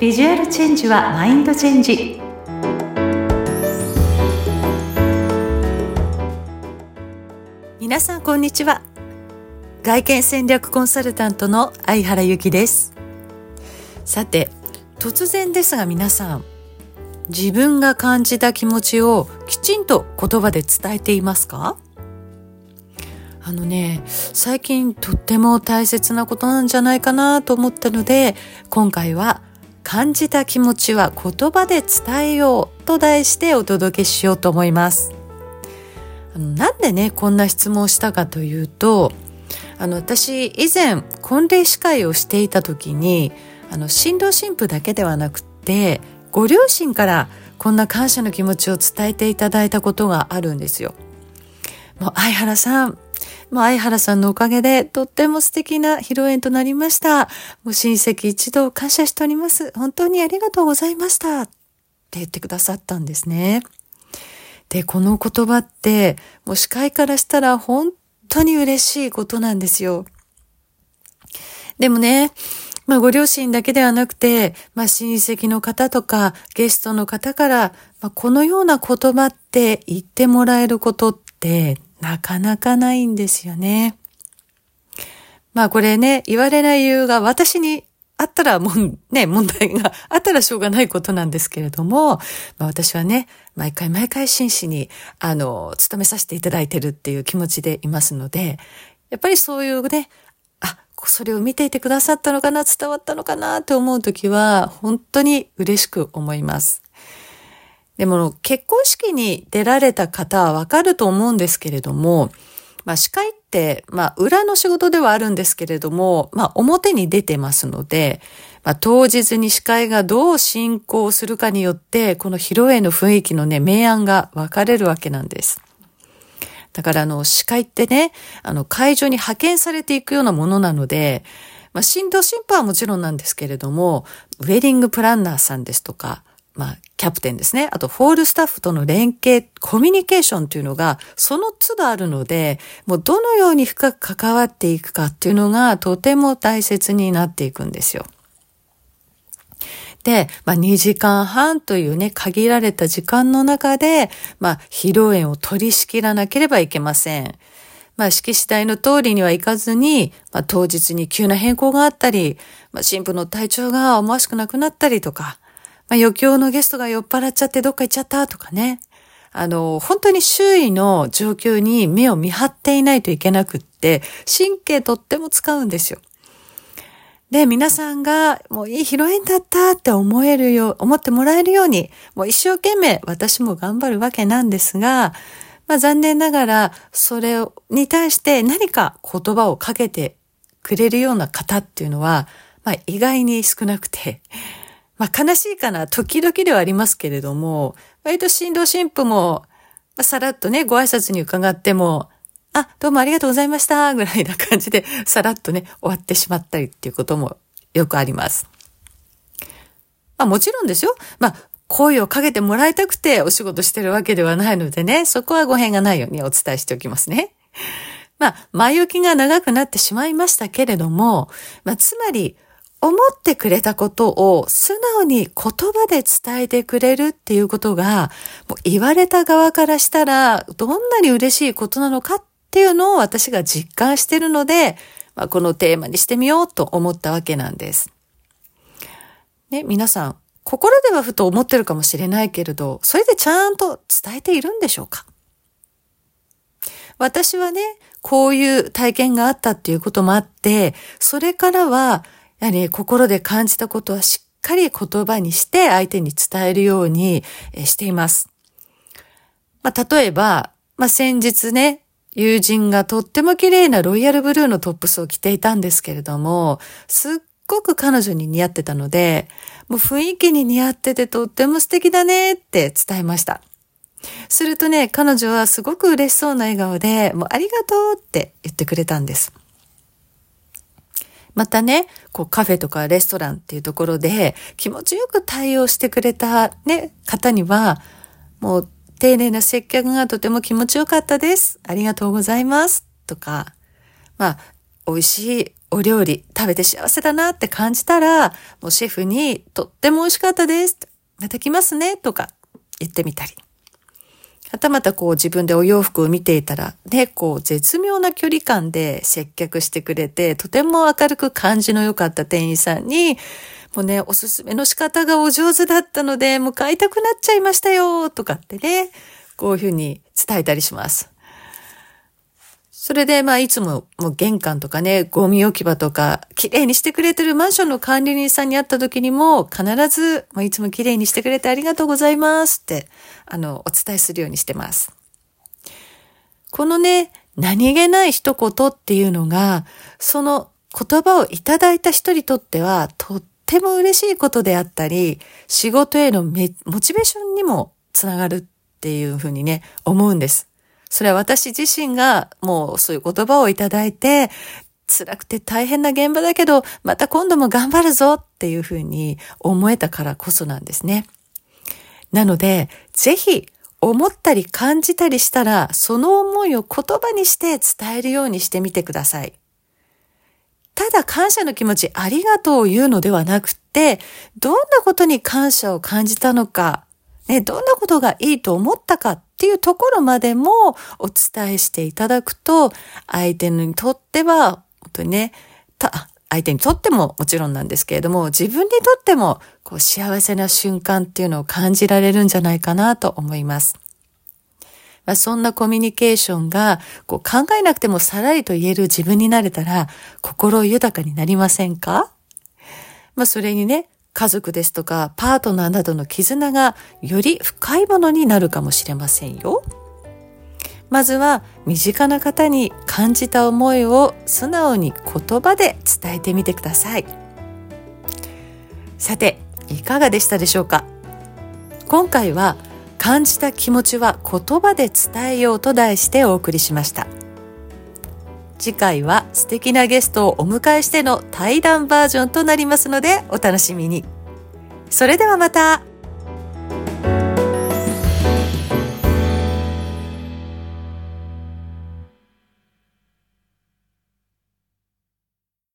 ビジュアルチェンジはマインドチェンジ。皆さんこんにちは。外見戦略コンサルタントの相原由紀です。さて突然ですが皆さん自分が感じた気持ちをきちんと言葉で伝えていますか？あのね、最近とっても大切なことなんじゃないかなと思ったので、今回は感じた気持ちは言葉で伝えようと題してお届けしようと思います。あのなんでね、こんな質問をしたかというと、あの私以前婚礼司会をしていた時に、あの新郎新婦だけではなくて、ご両親からこんな感謝の気持ちを伝えていただいたことがあるんですよ。もう相原さん、もう相原さんのおかげでとっても素敵な披露宴となりました。もう親戚一同感謝しております。本当にありがとうございました。って言ってくださったんですね。で、この言葉って、もう司会からしたら本当に嬉しいことなんですよ。でもね、まあご両親だけではなくて、まあ親戚の方とかゲストの方から、まあ、このような言葉って言ってもらえることってなかなかないんですよね。まあこれね、言われない理由が私にあったらもん、ね、問題があったらしょうがないことなんですけれども、まあ私はね、毎回毎回真摯に、あの、勤めさせていただいてるっていう気持ちでいますので、やっぱりそういうね、あ、それを見ていてくださったのかな、伝わったのかなって思うときは、本当に嬉しく思います。でも結婚式に出られた方はわかると思うんですけれども、まあ司会って、まあ裏の仕事ではあるんですけれども、まあ表に出てますので、まあ当日に司会がどう進行するかによって、この披露宴の雰囲気のね、明暗が分かれるわけなんです。だからあの司会ってね、あの会場に派遣されていくようなものなので、まあ、新郎新婦はもちろんなんですけれども、ウェディングプランナーさんですとか、まあ、キャプテンですね。あと、ホールスタッフとの連携、コミュニケーションというのが、その都度あるので、もうどのように深く関わっていくかっていうのが、とても大切になっていくんですよ。で、まあ、2時間半というね、限られた時間の中で、まあ、披露宴を取り仕切らなければいけません。まあ、式次第の通りにはいかずに、まあ、当日に急な変更があったり、まあ、新婦の体調が思わしくなくなったりとか、まあ、余興のゲストが酔っ払っちゃってどっか行っちゃったとかね。あの、本当に周囲の状況に目を見張っていないといけなくって、神経とっても使うんですよ。で、皆さんがもういい披露宴だったって思えるよう、思ってもらえるように、もう一生懸命私も頑張るわけなんですが、まあ残念ながら、それに対して何か言葉をかけてくれるような方っていうのは、まあ意外に少なくて、まあ悲しいかな、時々ではありますけれども、割と新郎新婦も、まあ、さらっとね、ご挨拶に伺っても、あ、どうもありがとうございました、ぐらいな感じで、さらっとね、終わってしまったりっていうこともよくあります。まあもちろんですよ。まあ、声をかけてもらいたくてお仕事してるわけではないのでね、そこはご変がないようにお伝えしておきますね。まあ、前置きが長くなってしまいましたけれども、まあ、つまり、思ってくれたことを素直に言葉で伝えてくれるっていうことが、もう言われた側からしたら、どんなに嬉しいことなのかっていうのを私が実感しているので、まあ、このテーマにしてみようと思ったわけなんです。ね、皆さん、心ではふと思ってるかもしれないけれど、それでちゃんと伝えているんでしょうか？私はね、こういう体験があったっていうこともあって、それからは、やはり心で感じたことはしっかり言葉にして相手に伝えるようにしています。まあ、例えば、まあ、先日ね、友人がとっても綺麗なロイヤルブルーのトップスを着ていたんですけれども、すっごく彼女に似合ってたので、もう雰囲気に似合っててとっても素敵だねって伝えました。するとね、彼女はすごく嬉しそうな笑顔で、もうありがとうって言ってくれたんです。またね、こうカフェとかレストランっていうところで気持ちよく対応してくれたね、方には、もう丁寧な接客がとても気持ちよかったです。ありがとうございます。とか、まあ、美味しいお料理食べて幸せだなって感じたら、もうシェフにとっても美味しかったです。また来ますねとか言ってみたり。はたまたこう自分でお洋服を見ていたら、ね、こう絶妙な距離感で接客してくれて、とても明るく感じの良かった店員さんに、もうね、おすすめの仕方がお上手だったので、もう買いたくなっちゃいましたよ、とかってね、こういうふうに伝えたりします。それで、まあ、いつも、もう玄関とかね、ゴミ置き場とか、綺麗にしてくれてるマンションの管理人さんに会った時にも、必ず、まあ、いつも綺麗にしてくれてありがとうございますって、あの、お伝えするようにしてます。このね、何気ない一言っていうのが、その言葉をいただいた人にとっては、とっても嬉しいことであったり、仕事へのモチベーションにもつながるっていうふうにね、思うんです。それは私自身がもうそういう言葉をいただいて、辛くて大変な現場だけど、また今度も頑張るぞっていうふうに思えたからこそなんですね。なので、ぜひ思ったり感じたりしたら、その思いを言葉にして伝えるようにしてみてください。ただ感謝の気持ち、ありがとうを言うのではなくて、どんなことに感謝を感じたのか、ね、どんなことがいいと思ったかっていうところまでもお伝えしていただくと、相手にとっては、本当にね、た、相手にとってももちろんなんですけれども、自分にとってもこう幸せな瞬間っていうのを感じられるんじゃないかなと思います。まあ、そんなコミュニケーションがこう考えなくてもさらりと言える自分になれたら心豊かになりませんか？まあ、それにね、家族ですとかパートナーなどの絆がより深いものになるかもしれませんよ。まずは身近な方に感じた思いを素直に言葉で伝えてみてください。さて、いかがでしたでしょうか？今回は感じた気持ちは言葉で伝えようと題してお送りしました。次回は素敵なゲストをお迎えしての対談バージョンとなりますのでお楽しみに。それではまた